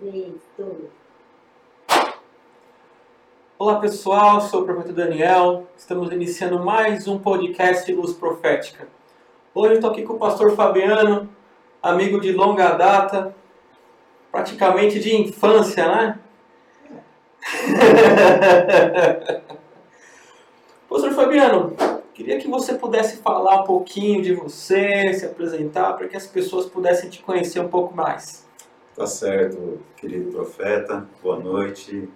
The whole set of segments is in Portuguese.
3, 2. Olá pessoal, sou o profeta Daniel. Estamos iniciando mais um podcast Luz Profética. Hoje estou aqui com o pastor Fabiano, amigo de longa data, praticamente de infância, né? pastor Fabiano, queria que você pudesse falar um pouquinho de você, se apresentar, para que as pessoas pudessem te conhecer um pouco mais. Tá certo, querido profeta. Boa noite.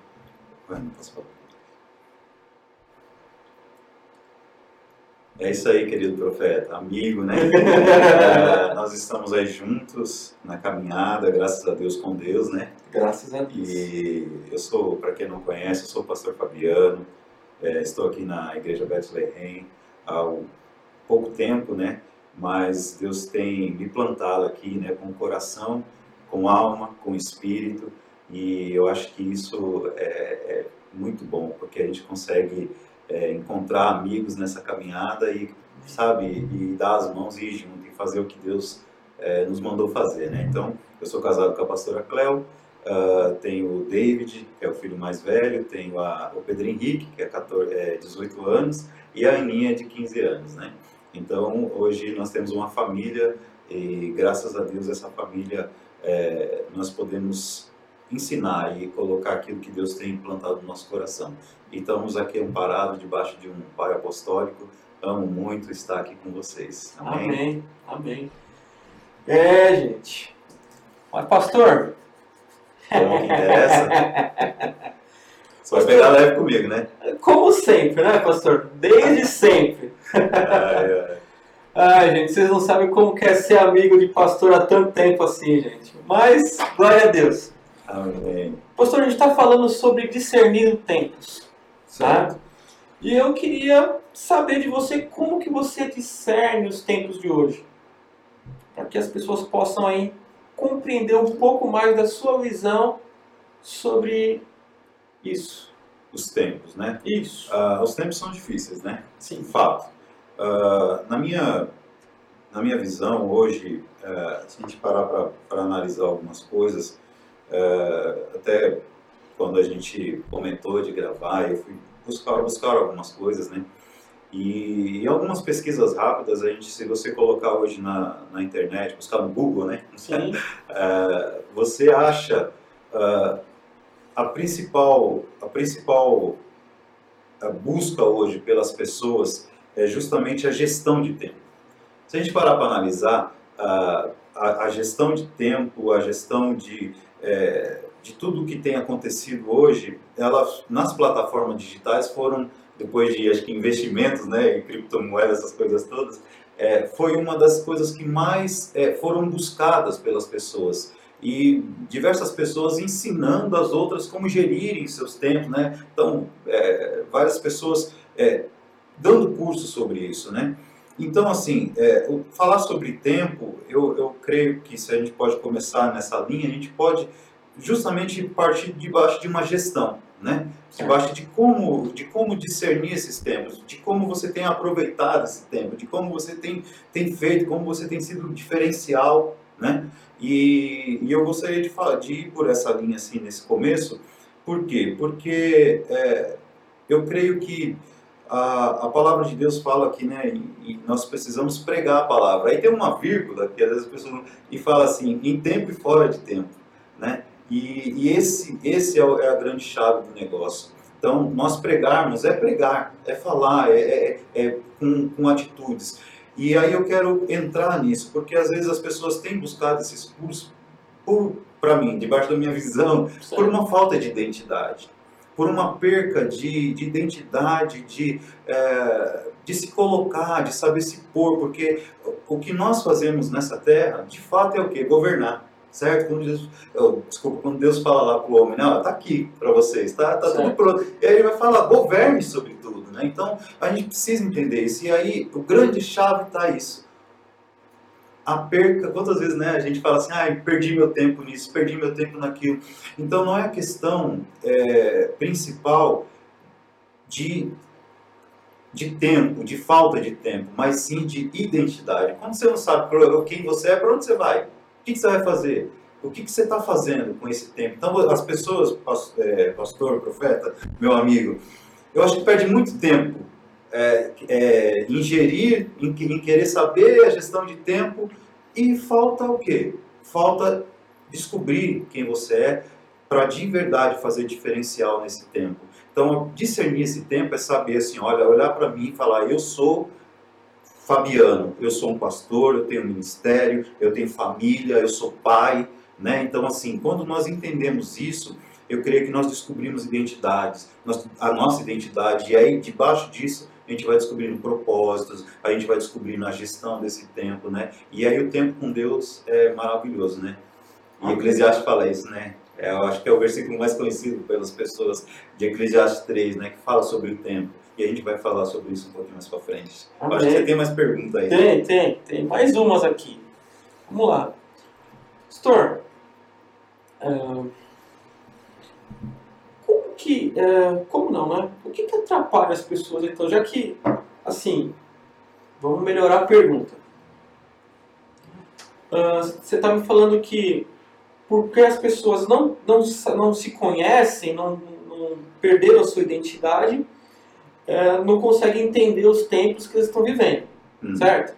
É isso aí, querido profeta, amigo, né? É, nós estamos aí juntos na caminhada, graças a Deus com Deus, né? Graças a Deus. E eu sou, para quem não conhece, eu sou o pastor Fabiano, é, estou aqui na Igreja Bethlehem há pouco tempo, né? Mas Deus tem me plantado aqui, né, com o coração com alma, com espírito, e eu acho que isso é, é muito bom, porque a gente consegue é, encontrar amigos nessa caminhada e, sabe, e dar as mãos e ir junto e fazer o que Deus é, nos mandou fazer, né? Então, eu sou casado com a pastora Cleo, uh, tenho o David, que é o filho mais velho, tenho a, o Pedro Henrique, que é, 14, é 18 anos, e a Aninha, de 15 anos, né? Então, hoje nós temos uma família e, graças a Deus, essa família é, nós podemos ensinar e colocar aquilo que Deus tem implantado no nosso coração. E estamos aqui amparados debaixo de um Pai apostólico. Amo muito estar aqui com vocês. Amém. Amém. Amém. É, gente. Mas, pastor. Como que interessa? Você vai pegar leve comigo, né? Como sempre, né, pastor? Desde sempre. ai, ai. Ai, gente, vocês não sabem como quer ser amigo de pastor há tanto tempo assim, gente. Mas, glória a Deus. Amém. Pastor, a gente está falando sobre discernir tempos. Certo? Tá? E eu queria saber de você como que você discerne os tempos de hoje. Para que as pessoas possam aí compreender um pouco mais da sua visão sobre isso. Os tempos, né? Isso. Uh, os tempos são difíceis, né? Sim. Fato. Uh, na, minha, na minha visão, hoje, uh, se a gente parar para analisar algumas coisas, uh, até quando a gente comentou de gravar, eu fui buscar, buscar algumas coisas, né? E, e algumas pesquisas rápidas, a gente, se você colocar hoje na, na internet, buscar no Google, né? Sim. você acha a principal, a principal busca hoje pelas pessoas é justamente a gestão de tempo. Se a gente parar para analisar a, a, a gestão de tempo, a gestão de, é, de tudo o que tem acontecido hoje, elas nas plataformas digitais foram, depois de acho que investimentos né, em criptomoedas, essas coisas todas, é, foi uma das coisas que mais é, foram buscadas pelas pessoas e diversas pessoas ensinando as outras como gerirem seus tempos, né? Então, é, várias pessoas é, dando curso sobre isso, né? Então, assim, é, falar sobre tempo, eu, eu creio que se a gente pode começar nessa linha, a gente pode justamente partir debaixo de uma gestão, né? Debaixo de como, de como discernir esses tempos, de como você tem aproveitado esse tempo, de como você tem, tem feito, como você tem sido diferencial, né? E, e eu gostaria de, falar, de ir por essa linha assim nesse começo, por quê? Porque é, eu creio que a, a palavra de Deus fala aqui, né, e, e, nós precisamos pregar a palavra. Aí tem uma vírgula que às vezes a pessoa e fala assim, em tempo e fora de tempo, né? E, e esse, esse é, é, a grande chave do negócio. Então, nós pregarmos é pregar, é falar, é, é, é com, com atitudes. E aí eu quero entrar nisso, porque às vezes as pessoas têm buscado esses cursos, para mim, debaixo da minha visão, por uma falta de identidade por uma perca de, de identidade, de, é, de se colocar, de saber se pôr, porque o que nós fazemos nessa terra, de fato, é o que? Governar. Certo? Quando Deus, oh, desculpa, quando Deus fala lá para o homem, não, está aqui para vocês, está tá tudo pronto. E aí ele vai falar, governe sobre tudo. Né? Então, a gente precisa entender isso. E aí, o grande chave está isso a perca, quantas vezes né, a gente fala assim, ah, perdi meu tempo nisso, perdi meu tempo naquilo. Então não é a questão é, principal de, de tempo, de falta de tempo, mas sim de identidade. Quando você não sabe quem você é, para onde você vai? O que, você vai fazer? O que, você está fazendo com esse tempo? Então, as pessoas, é, pastor, profeta, meu amigo, eu acho que perde muito tempo é, é, ingerir, em, em querer saber a gestão de tempo e falta o quê? Falta descobrir quem você é para de verdade fazer diferencial nesse tempo. Então, discernir esse tempo é saber assim, olha, olhar para mim e falar, eu sou Fabiano, eu sou um pastor, eu tenho um ministério, eu tenho família, eu sou pai, né? Então, assim, quando nós entendemos isso, eu creio que nós descobrimos identidades, a nossa identidade, e aí debaixo disso a gente vai descobrindo propósitos, a gente vai descobrindo a gestão desse tempo, né? E aí o tempo com Deus é maravilhoso, né? E Eclesiastes fala isso, né? É, eu acho que é o versículo mais conhecido pelas pessoas de Eclesiastes 3, né? Que fala sobre o tempo. E a gente vai falar sobre isso um pouquinho mais pra frente. Amém. Acho que você tem mais perguntas aí. Tem, tem. Tem mais umas aqui. Vamos lá. Pastor, uh, que... Uh, como não, né? O que, que atrapalha as pessoas, então? Já que, assim, vamos melhorar a pergunta. Uh, você está me falando que porque as pessoas não, não, não se conhecem, não, não perderam a sua identidade, é, não conseguem entender os tempos que eles estão vivendo, uhum. certo?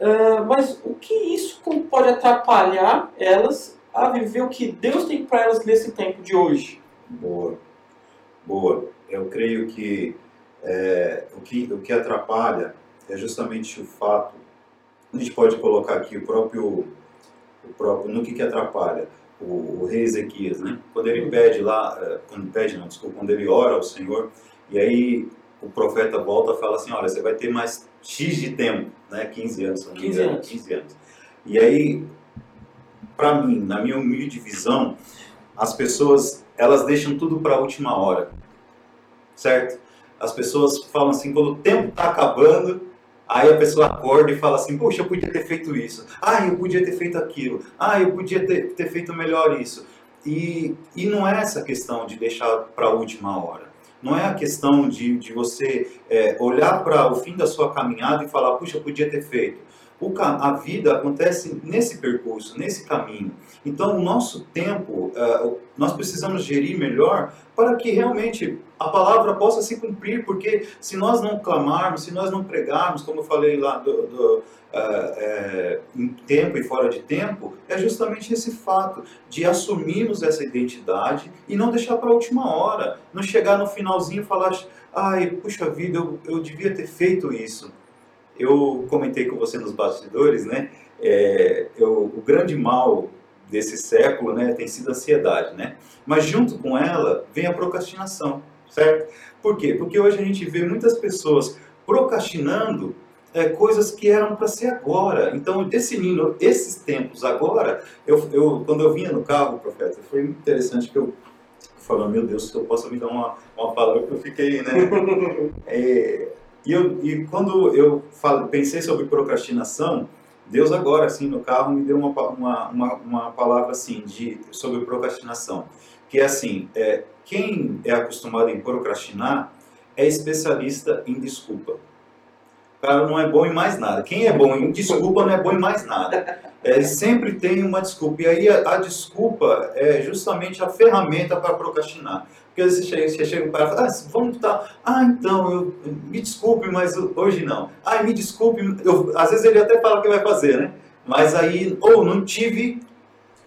É, mas o que isso pode atrapalhar elas a viver o que Deus tem para elas nesse tempo de hoje? Boa, boa. Eu creio que, é, o, que o que atrapalha é justamente o fato, a gente pode colocar aqui o próprio, o próprio no que, que atrapalha o, o rei Ezequias, né? Quando ele pede lá, é, quando pede, não, desculpa, quando ele ora ao Senhor, e aí o profeta volta e fala assim, olha, você vai ter mais X de tempo, né? 15 anos, 15 anos. 15 anos. E aí, para mim, na minha humilde visão, as pessoas, elas deixam tudo para a última hora, certo? As pessoas falam assim, quando o tempo está acabando, aí a pessoa acorda e fala assim, poxa, eu podia ter feito isso, ah, eu podia ter feito aquilo, ah, eu podia ter, ter feito melhor isso. E, e não é essa questão de deixar para a última hora. Não é a questão de, de você é, olhar para o fim da sua caminhada e falar, puxa, eu podia ter feito. A vida acontece nesse percurso, nesse caminho. Então, o nosso tempo, uh, nós precisamos gerir melhor para que realmente a palavra possa se cumprir, porque se nós não clamarmos, se nós não pregarmos, como eu falei lá do, do uh, em tempo e fora de tempo, é justamente esse fato de assumirmos essa identidade e não deixar para a última hora, não chegar no finalzinho e falar, ai, puxa vida, eu, eu devia ter feito isso. Eu comentei com você nos bastidores, né? É, eu, o grande mal desse século, né, tem sido a ansiedade, né? Mas junto com ela vem a procrastinação, certo? Por quê? Porque hoje a gente vê muitas pessoas procrastinando é, coisas que eram para ser agora. Então, definindo esses tempos agora, eu, eu, quando eu vinha no carro, profeta, foi muito interessante que eu falando, meu Deus, se eu posso me dar uma, uma palavra que eu fiquei, né? É, e, eu, e quando eu pensei sobre procrastinação, Deus agora, assim, no carro, me deu uma, uma, uma, uma palavra, assim, de, sobre procrastinação. Que é assim, é, quem é acostumado em procrastinar é especialista em desculpa cara não é bom em mais nada. Quem é bom em desculpa não é bom em mais nada. É, sempre tem uma desculpa. E aí a, a, desculpa é justamente a ferramenta para procrastinar. Porque às vezes você chega, chega para fala, ah, vamos estar. Ah, então, eu, me desculpe, mas hoje não. Ah, me desculpe. Eu, às vezes ele até fala o que vai fazer, né? Mas aí, ou não tive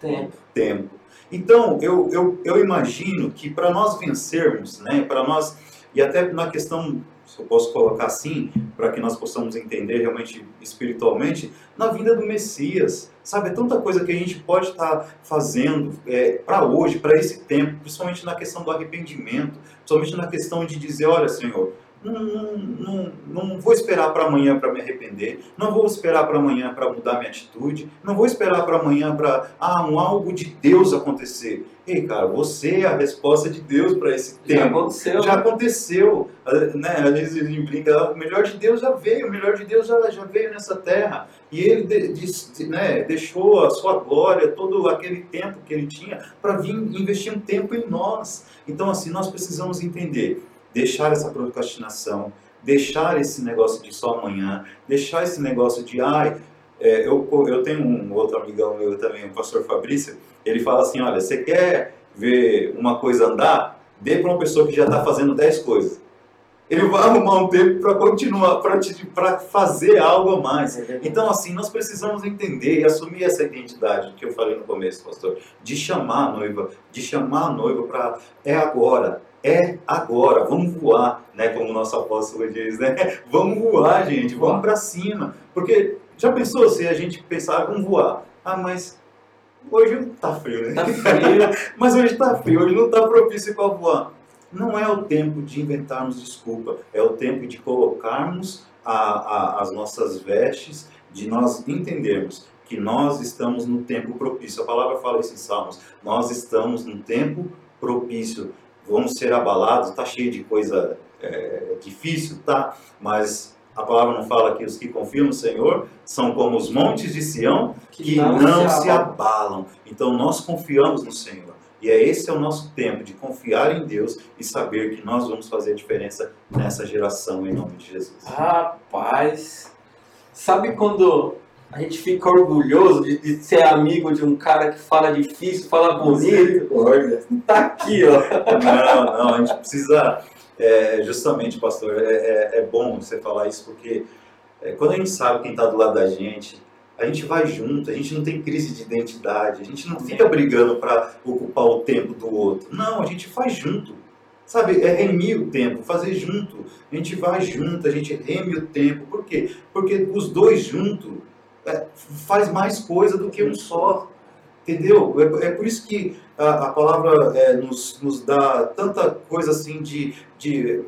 tempo. tempo. Então, eu, eu, eu imagino que para nós vencermos, né, para nós, e até na questão eu posso colocar assim, para que nós possamos entender realmente espiritualmente, na vida do Messias. Sabe, é tanta coisa que a gente pode estar tá fazendo é, para hoje, para esse tempo, principalmente na questão do arrependimento, principalmente na questão de dizer, olha Senhor, não, não, não, não vou esperar para amanhã para me arrepender, não vou esperar para amanhã para mudar minha atitude, não vou esperar para amanhã para ah, um algo de Deus acontecer. Ei, cara, você é a resposta de Deus para esse tempo. Já aconteceu. Já aconteceu. Né? Às vezes a gente brinca, ah, o melhor de Deus já veio, o melhor de Deus já, já veio nessa terra. E ele de, de, né, deixou a sua glória, todo aquele tempo que ele tinha, para vir investir um tempo em nós. Então, assim, nós precisamos entender deixar essa procrastinação, deixar esse negócio de só amanhã, deixar esse negócio de ai, é, eu, eu tenho um outro amigão meu também, o pastor Fabrício, ele fala assim, olha, você quer ver uma coisa andar? Dê para uma pessoa que já está fazendo 10 coisas. Ele vai arrumar um tempo para continuar, para fazer algo a mais. É então, assim, nós precisamos entender e assumir essa identidade que eu falei no começo, pastor, de chamar a noiva, de chamar a noiva para é agora, é agora, vamos voar, né? Como o nosso apóstolo diz, né? Vamos voar, gente, vamos para cima. Porque já pensou se a gente pensar, vamos voar? Ah, mas hoje tá frio, né? Tá frio. mas hoje tá frio, hoje não tá propício para voar. Não é o tempo de inventarmos desculpa, é o tempo de colocarmos a, a, as nossas vestes, de nós entendermos que nós estamos no tempo propício. A palavra fala isso em Salmos. Nós estamos no tempo propício. Vamos ser abalados, está cheio de coisa é, difícil, tá? Mas a palavra não fala que os que confiam no Senhor são como os montes de Sião que, que não, não, se, abalam. se abalam. Então nós confiamos no Senhor. E é esse é o nosso tempo de confiar em Deus e saber que nós vamos fazer a diferença nessa geração em nome de Jesus. Rapaz, sabe quando a gente fica orgulhoso de, de ser amigo de um cara que fala difícil, fala bonito? Olha, tá aqui, ó. Não, não, a gente precisa é, justamente, pastor, é, é, é, bom você falar isso porque é, quando a gente sabe quem está do lado da gente, a gente vai junto, a gente não tem crise de identidade, a gente não fica brigando para ocupar o tempo do outro. Não, a gente faz junto. Sabe, é remir o tempo, fazer junto. A gente vai junto, a gente reme o tempo. Por quê? Porque os dois juntos faz mais coisa do que um só. Entendeu? É, é por isso que a, a palavra é, nos, nos dá tanta coisa assim de, de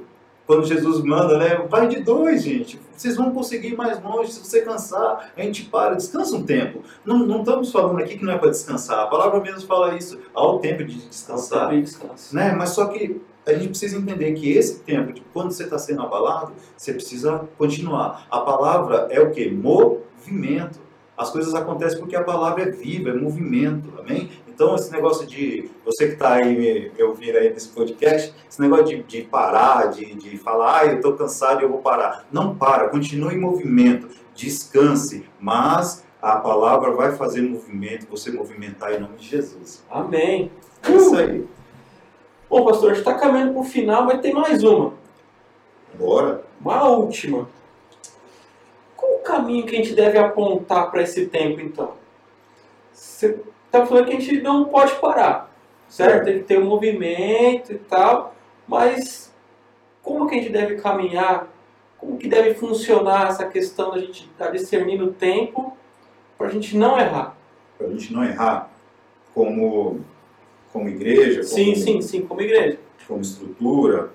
quando Jesus manda, né? Vai de dois, gente. Vocês vão conseguir mais longe. Se você cansar, a gente para, descansa um tempo. Não, não estamos falando aqui que não é para descansar. A palavra mesmo fala isso. Há o tempo de descansar. Tempo de descanso. Né? Mas só que a gente precisa entender que esse tempo, de quando você está sendo abalado, você precisa continuar. A palavra é o que? Movimento. As coisas acontecem porque a palavra é viva, é movimento, amém? Então, esse negócio de, você que está aí me, me ouvindo aí nesse podcast, esse negócio de, de parar, de, de falar, ah, eu estou cansado e eu vou parar. Não para, continue em movimento, descanse, mas a palavra vai fazer movimento, você movimentar em nome de Jesus. Amém. É isso aí. Bom, pastor, a gente está caminhando para o final, mas tem mais uma. Bora. Uma última. Caminho que a gente deve apontar para esse tempo, então? Você está falando que a gente não pode parar, certo? Tem que ter um movimento e tal, mas como que a gente deve caminhar? Como que deve funcionar essa questão da gente estar tá discernindo o tempo para a gente não errar? Para a gente não errar como, como igreja? Como, sim, sim, sim, como igreja. Como estrutura.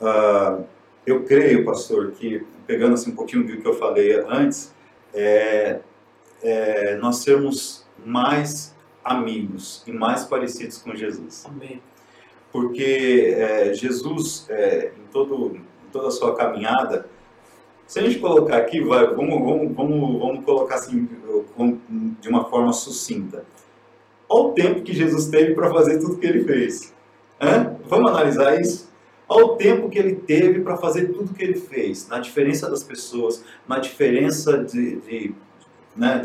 Uh, eu creio, pastor, que pegando assim um pouquinho do que eu falei antes, é, é nós sermos mais amigos e mais parecidos com Jesus. Amém. Porque é, Jesus, é, em, todo, em toda a sua caminhada, se a gente colocar aqui, vai, vamos, vamos, vamos, vamos colocar assim, de uma forma sucinta. Olha o tempo que Jesus teve para fazer tudo que ele fez. Hã? Vamos analisar isso? Olha o tempo que ele teve para fazer tudo que ele fez, na diferença das pessoas, na diferença de, de né,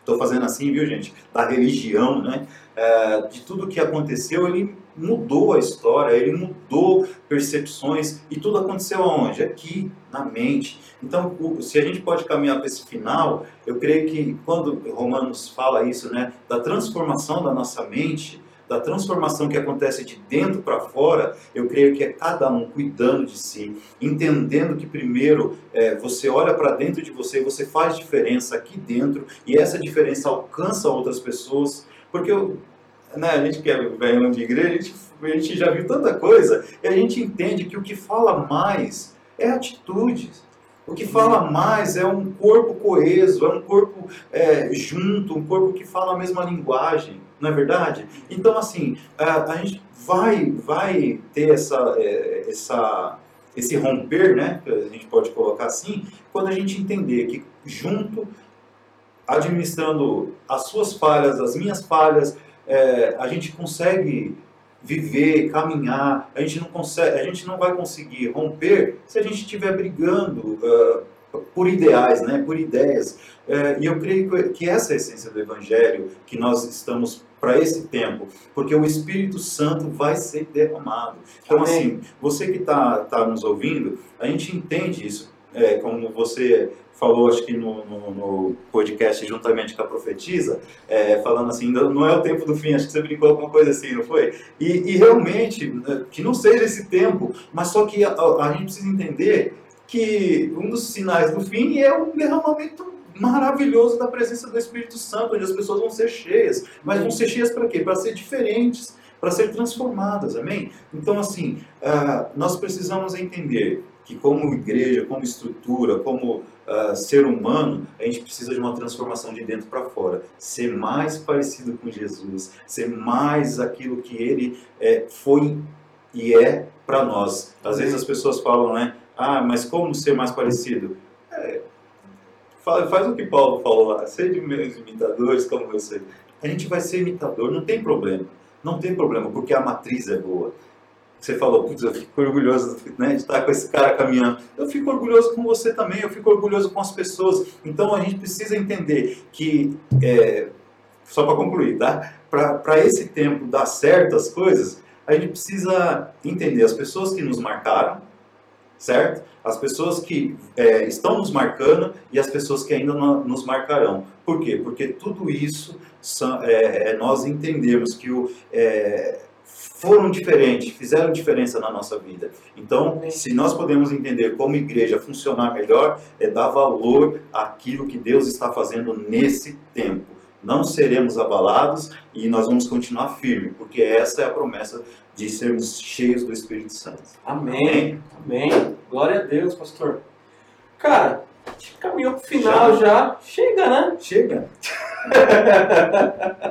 estou fazendo assim, viu gente, da religião, né, é, de tudo que aconteceu, ele mudou a história, ele mudou percepções e tudo aconteceu aonde? Aqui, na mente. Então, se a gente pode caminhar para esse final, eu creio que quando Romanos fala isso, né, da transformação da nossa mente, da transformação que acontece de dentro para fora, eu creio que é cada um cuidando de si, entendendo que primeiro é, você olha para dentro de você, você faz diferença aqui dentro e essa diferença alcança outras pessoas, porque eu, né, a gente que é velho de igreja, a gente, a gente já viu tanta coisa e a gente entende que o que fala mais é atitudes. O que fala mais é um corpo coeso, é um corpo é, junto, um corpo que fala a mesma linguagem não é verdade? Então, assim, a, a gente vai, vai ter essa, é, essa, esse romper, né, a gente pode colocar assim, quando a gente entender que junto, administrando as suas falhas, as minhas falhas, é, a gente consegue viver, caminhar, a gente não consegue, a gente não vai conseguir romper se a gente estiver brigando uh, por ideais, né, por ideias. É, e eu creio que essa é a essência do Evangelho que nós estamos para esse tempo, porque o Espírito Santo vai ser derramado. Então, Amém. assim, você que está tá nos ouvindo, a gente entende isso, é, como você falou, acho que no, no, no, podcast juntamente com a profetisa, é, falando assim, não é o tempo do fim, acho que você brincou alguma coisa assim, não foi? E, e realmente, né, que não seja esse tempo, mas só que a, a, gente precisa entender que um dos sinais do fim é o derramamento maravilhoso da presença do Espírito Santo, onde as pessoas vão ser cheias. Mas vão ser cheias para quê? Para ser diferentes, para ser transformadas, amém? Então, assim, uh, nós precisamos entender que como igreja, como estrutura, como uh, ser humano, a gente precisa de uma transformação de dentro para fora. Ser mais parecido com Jesus, ser mais aquilo que Ele é, foi e é para nós. Às vezes as pessoas falam, né? Ah, mas como ser mais parecido? É, faz, faz o que Paulo falou lá, seja meus imitadores como você. A gente vai ser imitador, não tem problema. Não tem problema, porque a matriz é boa. Você falou, putz, eu fico orgulhoso né, de estar com esse cara caminhando. Eu fico orgulhoso com você também, eu fico orgulhoso com as pessoas. Então a gente precisa entender que, é, só para concluir, tá? Para esse tempo dar certas coisas, a gente precisa entender as pessoas que nos marcaram, certo? As pessoas que é, estão nos marcando e as pessoas que ainda nos marcarão. Por quê? Porque tudo isso são, é, é nós entendemos que o, é, foram diferentes, fizeram diferença na nossa vida. Então, se nós podemos entender como igreja funcionar melhor, é dar valor àquilo que Deus está fazendo nesse tempo. Não seremos abalados e nós vamos continuar firme, porque essa é a promessa de sermos cheios do Espírito Santo. Amém. Amém. Amém. Glória a Deus, pastor. Cara, a gente caminhou pro final já. já. Chega, né? Chega.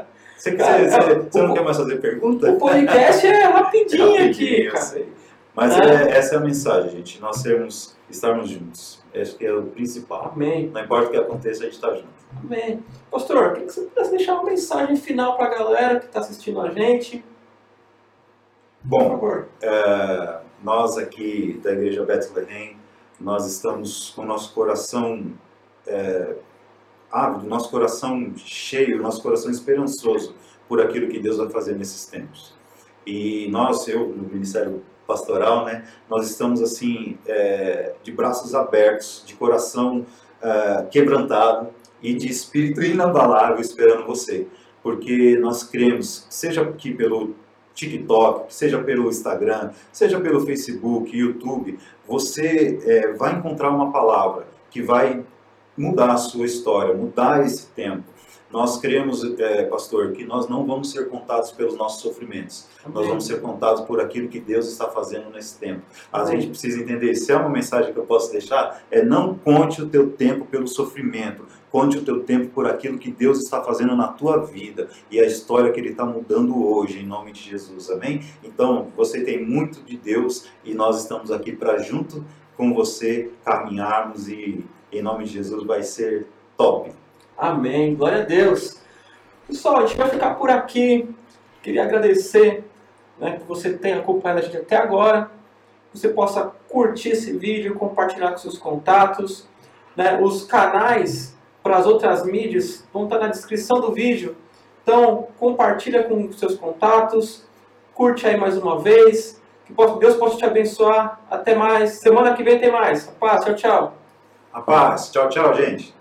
Você, cara, você, você, você não quer mais fazer pergunta? O podcast é rapidinho, é aqui, cara. Sei. Mas é. É, essa é a mensagem, gente. Nós sermos, estarmos juntos. Acho que é o principal. Amém. Não importa o que aconteça, a gente está junto. Amém. Pastor, queria que você pudesse deixar uma mensagem final para a galera que está assistindo a gente. Bom, é, nós aqui da Igreja Bethlehem, nós estamos com o nosso coração é, ávido, nosso coração cheio, nosso coração esperançoso por aquilo que Deus vai fazer nesses tempos. E nós, eu, no Ministério Pastoral, né, nós estamos assim, é, de braços abertos, de coração é, quebrantado e de espírito inabalável esperando você. Porque nós cremos, seja aqui pelo TikTok, seja pelo Instagram, seja pelo Facebook, YouTube, você é, vai encontrar uma palavra que vai mudar a sua história, mudar esse tempo. Nós cremos, é, pastor, que nós não vamos ser contados pelos nossos sofrimentos. Amém. Nós vamos ser contados por aquilo que Deus está fazendo nesse tempo. A gente precisa entender, se é uma mensagem que eu posso deixar, é não conte o teu tempo pelo sofrimento. Conte o teu tempo por aquilo que Deus está fazendo na tua vida e a história que Ele está mudando hoje, em nome de Jesus. Amém? Então, você tem muito de Deus e nós estamos aqui para, junto com você, caminharmos e, em nome de Jesus, vai ser top. Amém. Glória a Deus. Pessoal, a gente vai ficar por aqui. Queria agradecer né, que você tenha acompanhado a gente até agora. Que você possa curtir esse vídeo, compartilhar com seus contatos. Né, os canais para as outras mídias vão estar na descrição do vídeo. Então, compartilha com seus contatos. Curte aí mais uma vez. Que Deus possa te abençoar. Até mais. Semana que vem tem mais. Paz. Tchau, tchau. A paz. Tchau, tchau, gente.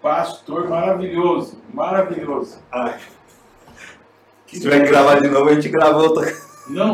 Pastor maravilhoso, maravilhoso. Ai. Se tiver que gravar de novo, a gente gravou. Não